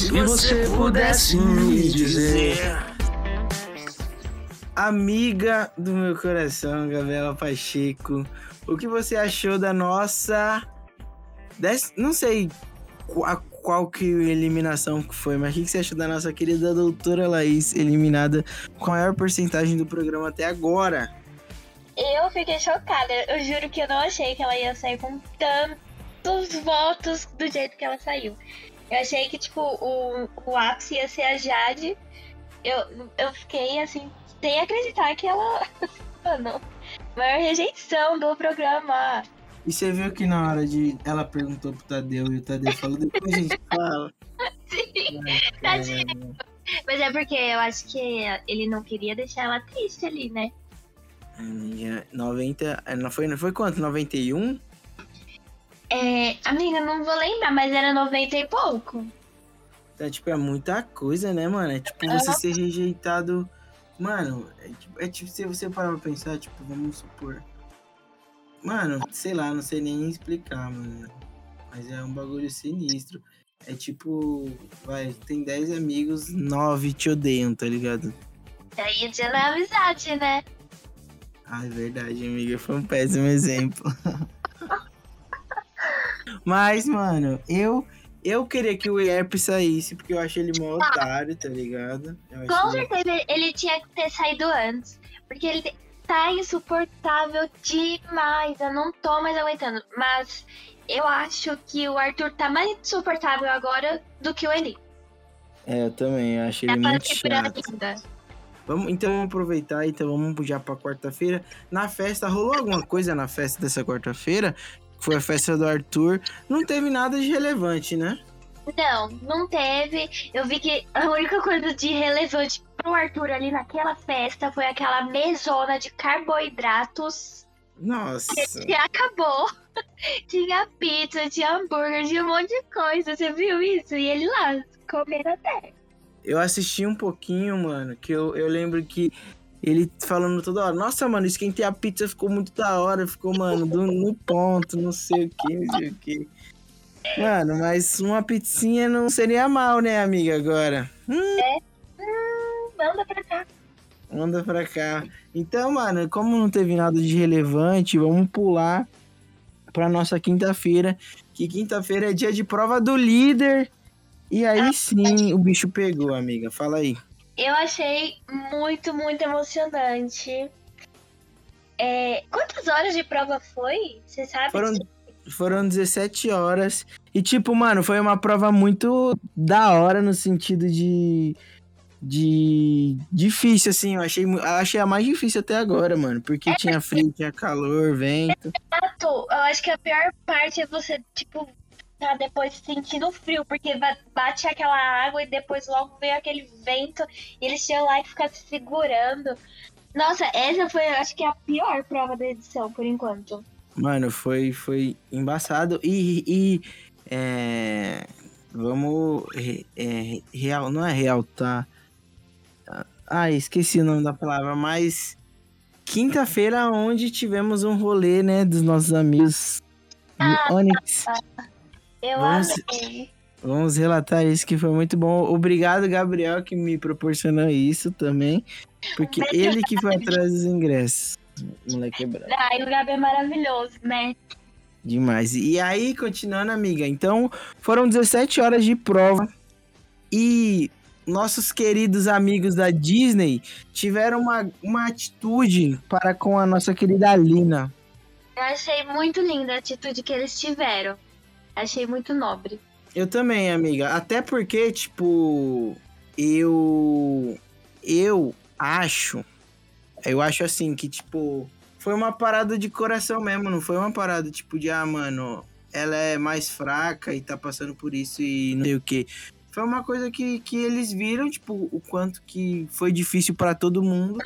Se você pudesse me dizer. Amiga do meu coração, Gabriela Pacheco, o que você achou da nossa. Des... Não sei qual, qual que eliminação que foi, mas o que você achou da nossa querida doutora Laís, eliminada com a maior porcentagem do programa até agora? Eu fiquei chocada. Eu juro que eu não achei que ela ia sair com tantos votos do jeito que ela saiu. Eu achei que, tipo, o, o ápice ia ser a Jade. Eu, eu fiquei, assim, sem acreditar que ela... Mano, maior rejeição do programa. E você viu que na hora de... Ela perguntou pro Tadeu e o Tadeu falou, depois a gente fala. Sim, tadinho. Mas é porque eu acho que ele não queria deixar ela triste ali, né? Amiga, 90... Não foi, não foi quanto? 91? É, amiga, não vou lembrar, mas era 90 e pouco. Então, tipo, é muita coisa, né, mano? É tipo você ser rejeitado. Mano, é tipo, é tipo se você parar pra pensar, tipo, vamos supor. Mano, sei lá, não sei nem explicar, mano. Mas é um bagulho sinistro. É tipo, vai, tem 10 amigos, 9 te odeiam, tá ligado? Aí o dia não é amizade, né? Ah, é verdade, amiga. Foi um péssimo exemplo. Mas, mano, eu eu queria que o Erp saísse, porque eu achei ele mó otário, tá ligado? Com certeza ele tinha que ter saído antes. Porque ele tá insuportável demais. Eu não tô mais aguentando. Mas eu acho que o Arthur tá mais insuportável agora do que o Eli. É, eu também, eu achei Dá ele muito chato. ainda. Vamos, então vamos aproveitar, então vamos já pra quarta-feira. Na festa, rolou alguma coisa na festa dessa quarta-feira? Foi a festa do Arthur. Não teve nada de relevante, né? Não, não teve. Eu vi que a única coisa de relevante pro Arthur ali naquela festa foi aquela mesona de carboidratos Nossa. que acabou. tinha pizza, tinha hambúrguer, tinha um monte de coisa. Você viu isso? E ele lá, comendo até. Eu assisti um pouquinho, mano, que eu, eu lembro que ele falando toda hora, nossa, mano, esquentei a pizza, ficou muito da hora, ficou, mano, do- no ponto, não sei o que, não sei o que. Mano, mas uma pizzinha não seria mal, né, amiga, agora? Hum, manda pra cá. Manda pra cá. Então, mano, como não teve nada de relevante, vamos pular pra nossa quinta-feira. Que quinta-feira é dia de prova do líder. E aí sim, o bicho pegou, amiga. Fala aí. Eu achei muito, muito emocionante. É, quantas horas de prova foi? Você sabe? Foram, foram 17 horas. E, tipo, mano, foi uma prova muito da hora no sentido de. De. Difícil, assim. Eu achei, achei a mais difícil até agora, mano. Porque tinha frio, tinha calor, vento. Exato. Eu acho que a pior parte é você, tipo, tá depois sentindo frio, porque ba- bate aquela água e depois logo vem aquele vento e eles tinham lá que ficar se segurando. Nossa, essa foi, eu acho que a pior prova da edição, por enquanto. Mano, foi, foi embaçado. E. e é, vamos. é, real, não é realtar. Ah, esqueci o nome da palavra, mas. Quinta-feira, onde tivemos um rolê, né, dos nossos amigos do Onyx. Eu Vamos- amei. Vamos relatar isso que foi muito bom. Obrigado, Gabriel, que me proporcionou isso também. Porque ele que foi atrás dos ingressos. Moleque é brabo. Ai, o Gabi é maravilhoso, né? Demais. E aí, continuando, amiga. Então, foram 17 horas de prova. E nossos queridos amigos da Disney tiveram uma, uma atitude para com a nossa querida Lina. Eu achei muito linda a atitude que eles tiveram. Achei muito nobre. Eu também, amiga. Até porque, tipo, eu. Eu acho. Eu acho assim que, tipo, foi uma parada de coração mesmo, não foi uma parada, tipo, de, ah, mano, ela é mais fraca e tá passando por isso e não sei o quê. Foi uma coisa que, que eles viram, tipo, o quanto que foi difícil pra todo mundo.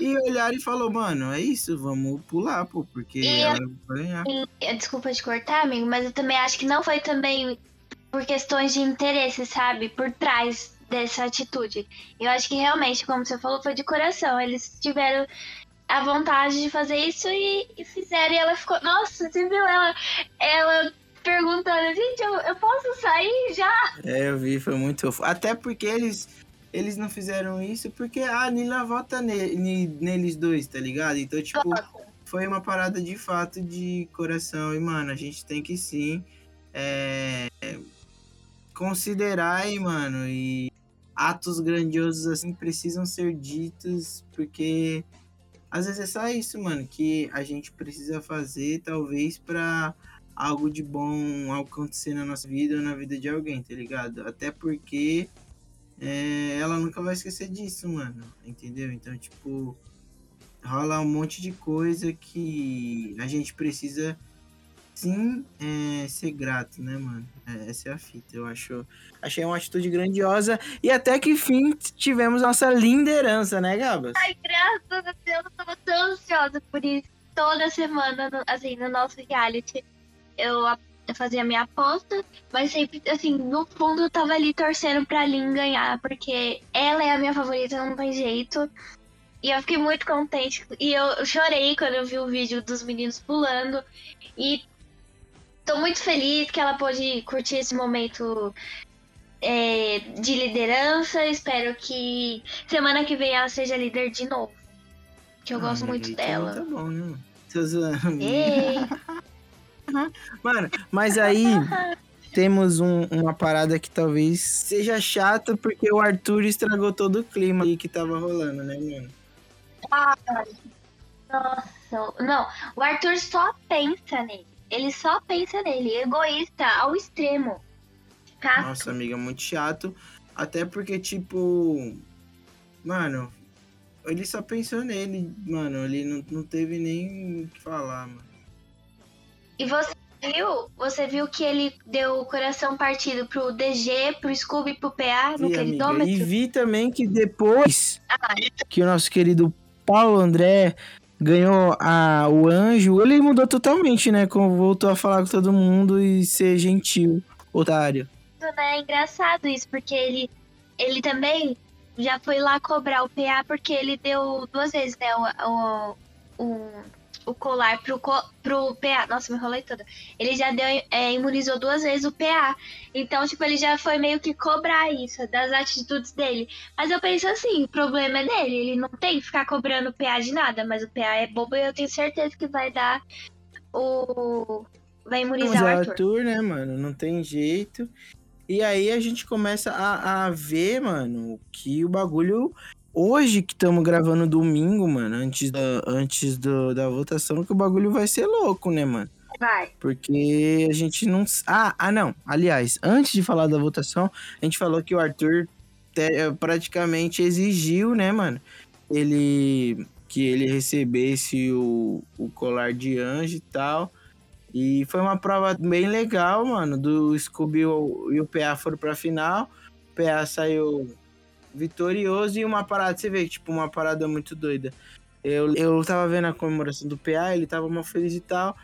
E olharam e falou, mano, é isso, vamos pular, pô, porque E ela vai ganhar. Eh, desculpa te cortar, amigo, mas eu também acho que não foi também por questões de interesse, sabe? Por trás dessa atitude. Eu acho que realmente, como você falou, foi de coração. Eles tiveram a vontade de fazer isso e, e fizeram. E ela ficou. Nossa, você viu ela? Ela perguntando, gente, eu, eu posso sair já? É, eu vi, foi muito fofo. Até porque eles, eles não fizeram isso porque a Nila vota ne, ne, neles dois, tá ligado? Então, tipo, foi uma parada de fato de coração. E, mano, a gente tem que sim é, considerar, aí, mano, e atos grandiosos assim precisam ser ditos, porque às vezes é só isso, mano, que a gente precisa fazer, talvez, pra algo de bom acontecer na nossa vida ou na vida de alguém, tá ligado? Até porque é, ela nunca vai esquecer disso, mano, entendeu? Então, tipo, rola um monte de coisa que a gente precisa sim é, ser grato, né, mano? É, essa é a fita. Eu acho, achei uma atitude grandiosa e até que fim tivemos nossa linderança, né, Gabas? Ai, graças a Deus, eu tava tão ansiosa por isso. Toda semana, assim, no nosso reality, eu, eu fazia minha aposta, mas sempre, assim, no fundo eu tava ali torcendo pra Lin ganhar, porque ela é a minha favorita, não tem jeito. E eu fiquei muito contente. E eu chorei quando eu vi o vídeo dos meninos pulando. E tô muito feliz que ela pôde curtir esse momento é, de liderança. Espero que semana que vem ela seja líder de novo. Que eu ah, gosto muito dela. Tá bom, né? Tô zoando. Ei. Mano, mas aí temos um, uma parada que talvez seja chata porque o Arthur estragou todo o clima aí que tava rolando, né, mano? Ah, nossa, não. O Arthur só pensa nele. Ele só pensa nele. Egoísta ao extremo. Cato. Nossa, amiga, muito chato. Até porque, tipo. Mano, ele só pensou nele, mano. Ele não, não teve nem o que falar, mano. E você viu? Você viu que ele deu o coração partido pro DG, pro Scooby, pro PA no queridômetro? E vi também que depois ah. que o nosso querido Paulo André ganhou a, o anjo, ele mudou totalmente, né? Como voltou a falar com todo mundo e ser gentil, otário. É engraçado isso, porque ele, ele também já foi lá cobrar o PA porque ele deu duas vezes, né? O, o, o o colar pro, pro PA. Nossa, me enrolei toda. Ele já deu, é, imunizou duas vezes o PA. Então, tipo, ele já foi meio que cobrar isso, das atitudes dele. Mas eu penso assim, o problema é dele. Ele não tem que ficar cobrando o PA de nada, mas o PA é bobo e eu tenho certeza que vai dar o. Vai imunizar mas o Arthur. Arthur, né, mano? Não tem jeito. E aí a gente começa a, a ver, mano, que o bagulho hoje que estamos gravando domingo, mano, antes, da, antes do, da votação, que o bagulho vai ser louco, né, mano? Vai. Porque a gente não. Ah, ah, não. Aliás, antes de falar da votação, a gente falou que o Arthur te, praticamente exigiu, né, mano? Ele. Que ele recebesse o, o colar de anjo e tal. E foi uma prova bem legal, mano. Do Scooby e o PA foram pra final. O PA saiu vitorioso e uma parada, você vê, tipo, uma parada muito doida. Eu, eu tava vendo a comemoração do PA, ele tava mal feliz e tal.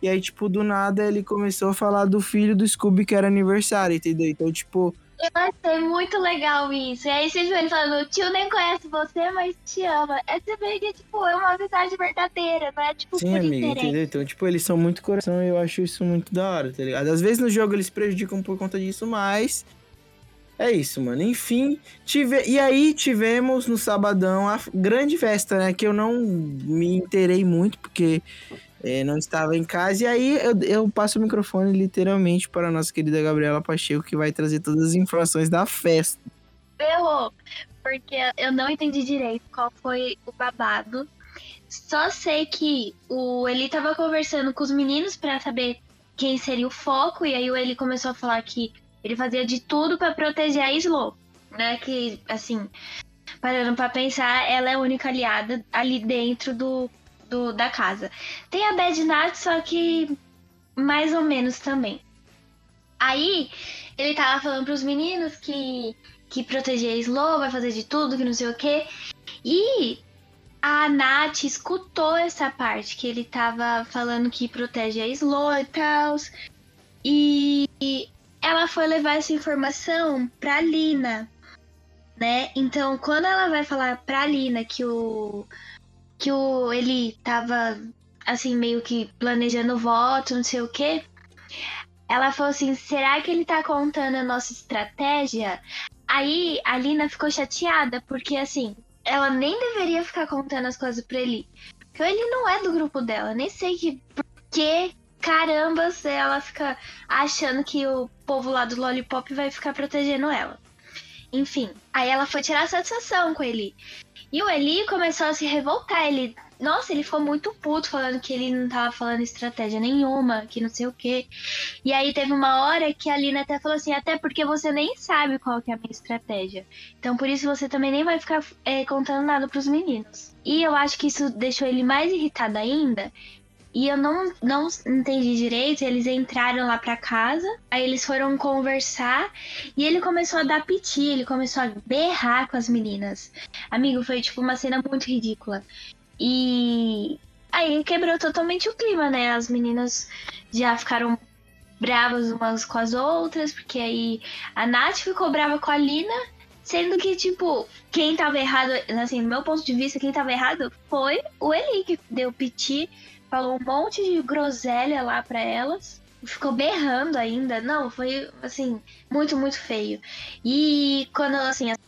E aí, tipo, do nada ele começou a falar do filho do Scooby que era aniversário, entendeu? Então, tipo. Eu achei muito legal isso. E aí você viu ele falando, o tio nem conhece você, mas te ama. É você vê que, tipo, é uma amizade verdadeira, não é tipo Sim, amigo, entendeu? Então, tipo, eles são muito coração e eu acho isso muito da hora, tá ligado? Às vezes no jogo eles prejudicam por conta disso, mas é isso, mano. Enfim, tive... e aí tivemos no sabadão a grande festa, né? Que eu não me interei muito, porque é, não estava em casa. E aí eu, eu, passo o microfone literalmente para a nossa querida Gabriela Pacheco, que vai trazer todas as informações da festa. Ferrou, porque eu não entendi direito qual foi o babado. Só sei que o Eli tava conversando com os meninos para saber quem seria o foco, e aí o Eli começou a falar que ele fazia de tudo para proteger a Slow, né? Que, assim, parando para pensar, ela é a única aliada ali dentro do, do da casa. Tem a Bad Nat, só que mais ou menos também. Aí, ele tava falando pros meninos que, que proteger a Slow, vai fazer de tudo, que não sei o quê. E a Nath escutou essa parte, que ele tava falando que protege a Slow e tal. E ela foi levar essa informação pra Lina, né? Então, quando ela vai falar pra Lina que o que o ele tava assim meio que planejando o voto, não sei o quê, ela falou assim: será que ele tá contando a nossa estratégia? Aí a Lina ficou chateada, porque assim, ela nem deveria ficar contando as coisas pra ele. Porque ele não é do grupo dela. Nem sei que por que caramba ela fica achando que o povo lá do Lollipop vai ficar protegendo ela. Enfim, aí ela foi tirar satisfação com ele. E o Eli começou a se revoltar. Ele nossa, ele ficou muito puto falando que ele não tava falando estratégia nenhuma, que não sei o quê. E aí teve uma hora que a Lina até falou assim, até porque você nem sabe qual que é a minha estratégia. Então por isso você também nem vai ficar é, contando nada pros meninos. E eu acho que isso deixou ele mais irritado ainda. E eu não, não entendi direito, eles entraram lá pra casa, aí eles foram conversar e ele começou a dar piti, ele começou a berrar com as meninas. Amigo, foi tipo uma cena muito ridícula. E aí quebrou totalmente o clima, né? As meninas já ficaram bravas umas com as outras, porque aí a Nath ficou brava com a Lina, sendo que, tipo, quem tava errado, assim, do meu ponto de vista, quem tava errado foi o Eli, que deu piti, falou um monte de groselha lá pra elas. Ficou berrando ainda. Não, foi, assim, muito, muito feio. E quando, assim, as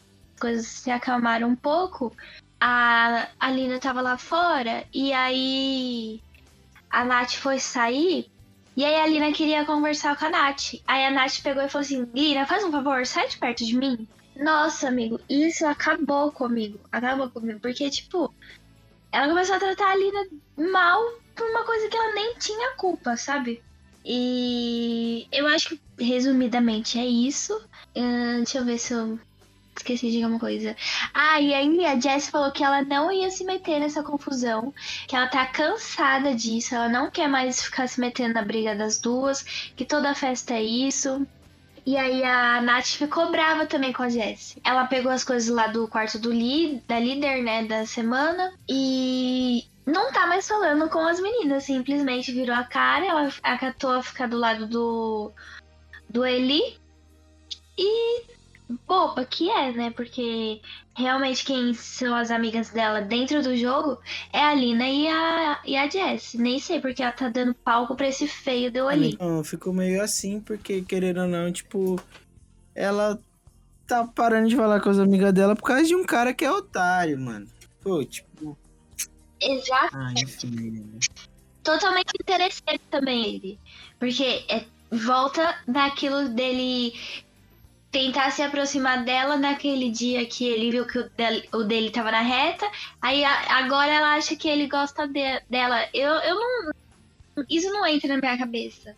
coisas se acalmaram um pouco, a, a Lina tava lá fora e aí a Nath foi sair e aí a Lina queria conversar com a Nath. Aí a Nath pegou e falou assim: Lina, faz um favor, sai de perto de mim. Nossa, amigo, isso acabou comigo. Acabou comigo. Porque, tipo, ela começou a tratar a Lina mal por uma coisa que ela nem tinha culpa, sabe? E eu acho que, resumidamente, é isso. Uh, deixa eu ver se eu Esqueci de alguma coisa. Ah, e aí a Jess falou que ela não ia se meter nessa confusão, que ela tá cansada disso, ela não quer mais ficar se metendo na briga das duas, que toda festa é isso. E aí a Nath ficou brava também com a Jess. Ela pegou as coisas lá do quarto do da líder, né, da semana, e não tá mais falando com as meninas, simplesmente virou a cara, ela acatou a ficar do lado do, do Eli. E boba que é, né? Porque realmente quem são as amigas dela dentro do jogo é a Lina e a, e a Jess. Nem sei porque ela tá dando palco pra esse feio deu ali. Não, ficou meio assim, porque querendo ou não, tipo, ela tá parando de falar com as amigas dela por causa de um cara que é otário, mano. Pô, tipo. Exato. Ah, enfim. Totalmente interessante também ele. Porque é, volta daquilo dele tentar se aproximar dela naquele dia que ele viu que o dele, o dele tava na reta. Aí a, agora ela acha que ele gosta de, dela. Eu, eu não. Isso não entra na minha cabeça.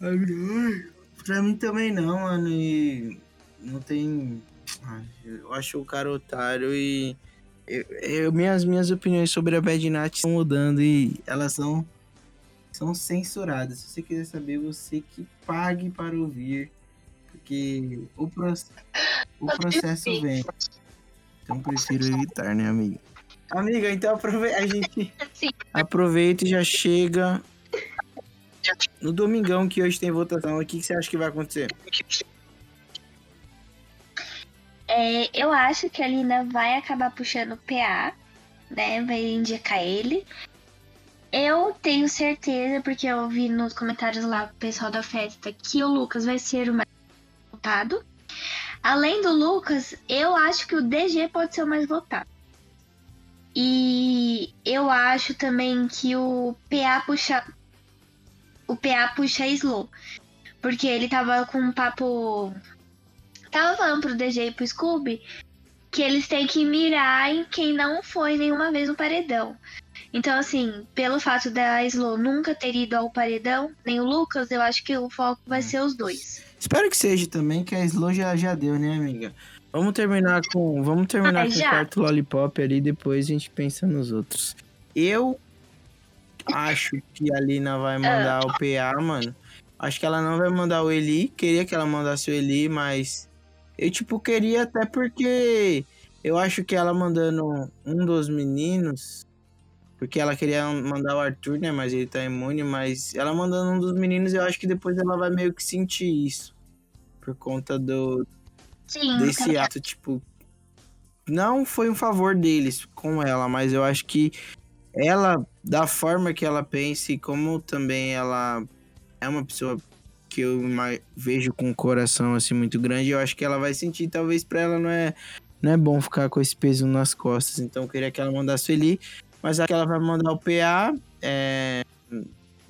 Pra mim também não, mano. E não tem. Eu acho o cara otário e. Eu, eu, minhas, minhas opiniões sobre a Bad Nat estão mudando e elas são, são censuradas. Se você quiser saber, você que pague para ouvir porque o, pro... o processo vem. Então prefiro evitar, né, amiga? Amiga, então aprove... a gente Sim. aproveita e já chega no domingão que hoje tem votação. O que, que você acha que vai acontecer? É, eu acho que a Lina vai acabar puxando o PA, né? Vai indicar ele. Eu tenho certeza, porque eu vi nos comentários lá do pessoal da festa, que o Lucas vai ser o mais votado. Além do Lucas, eu acho que o DG pode ser o mais votado. E eu acho também que o PA puxa. O PA puxa Slow. Porque ele tava com um papo. Tava falando pro DG e pro Scooby que eles têm que mirar em quem não foi nenhuma vez no paredão. Então, assim, pelo fato da Slow nunca ter ido ao paredão, nem o Lucas, eu acho que o foco vai ser os dois. Espero que seja também, que a Slow já, já deu, né, amiga? Vamos terminar com. Vamos terminar ah, com o quarto lollipop ali, depois a gente pensa nos outros. Eu acho que a Lina vai mandar o PA, mano. Acho que ela não vai mandar o Eli. Queria que ela mandasse o Eli, mas. Eu, tipo, queria até porque. Eu acho que ela mandando um dos meninos. Porque ela queria mandar o Arthur, né? Mas ele tá imune. Mas ela mandando um dos meninos, eu acho que depois ela vai meio que sentir isso. Por conta do. Sim, desse ato, tipo. Não foi um favor deles com ela, mas eu acho que ela, da forma que ela pensa e como também ela é uma pessoa que eu vejo com o coração assim muito grande, eu acho que ela vai sentir, talvez para ela não é não é bom ficar com esse peso nas costas. Então eu queria que ela mandasse ele, mas aqui ela vai mandar o PA é,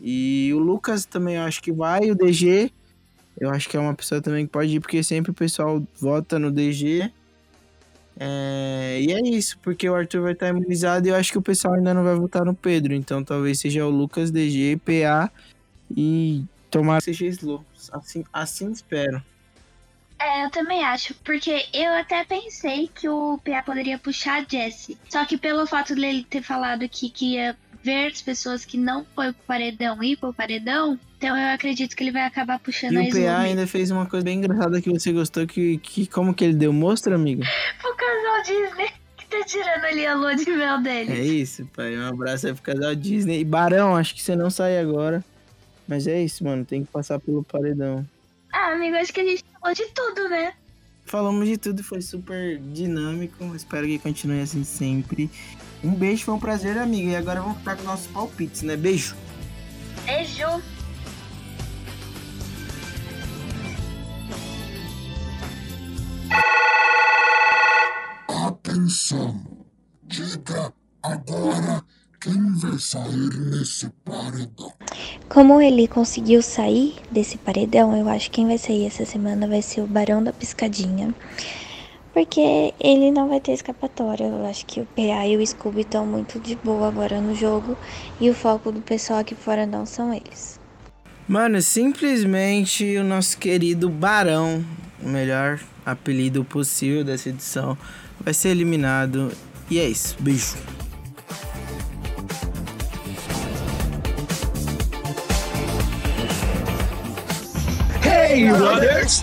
e o Lucas também eu acho que vai, o DG eu acho que é uma pessoa também que pode ir, porque sempre o pessoal vota no DG. É, e é isso, porque o Arthur vai estar imunizado e eu acho que o pessoal ainda não vai votar no Pedro. Então talvez seja o Lucas, DG, PA e tomar seja slow. Assim, assim espero. É, eu também acho, porque eu até pensei que o PA poderia puxar a Jesse. Só que pelo fato dele ter falado que ia ver as pessoas que não foi pro paredão ir pro paredão, então eu acredito que ele vai acabar puxando e a o PA ainda fez uma coisa bem engraçada que você gostou, que, que como que ele deu? Mostra, amiga. o casal Disney que tá tirando ali a lua de mel dele. É isso, pai. Um abraço aí pro casal Disney. E Barão, acho que você não sai agora. Mas é isso, mano. Tem que passar pelo paredão. Ah, amigo, acho que a gente falou de tudo, né? Falamos de tudo, foi super dinâmico. Espero que continue assim sempre. Um beijo, foi um prazer, amiga. E agora vamos ficar com nossos palpites, né? Beijo. Beijo. Atenção! Diga agora quem vai sair nesse paredão. Como ele conseguiu sair desse paredão, eu acho que quem vai sair essa semana vai ser o Barão da Piscadinha porque ele não vai ter escapatória. Eu acho que o PA e o Scooby estão muito de boa agora no jogo e o foco do pessoal aqui fora não são eles. Mano, simplesmente o nosso querido Barão, o melhor apelido possível dessa edição, vai ser eliminado. E é isso. Beijo. you, brothers.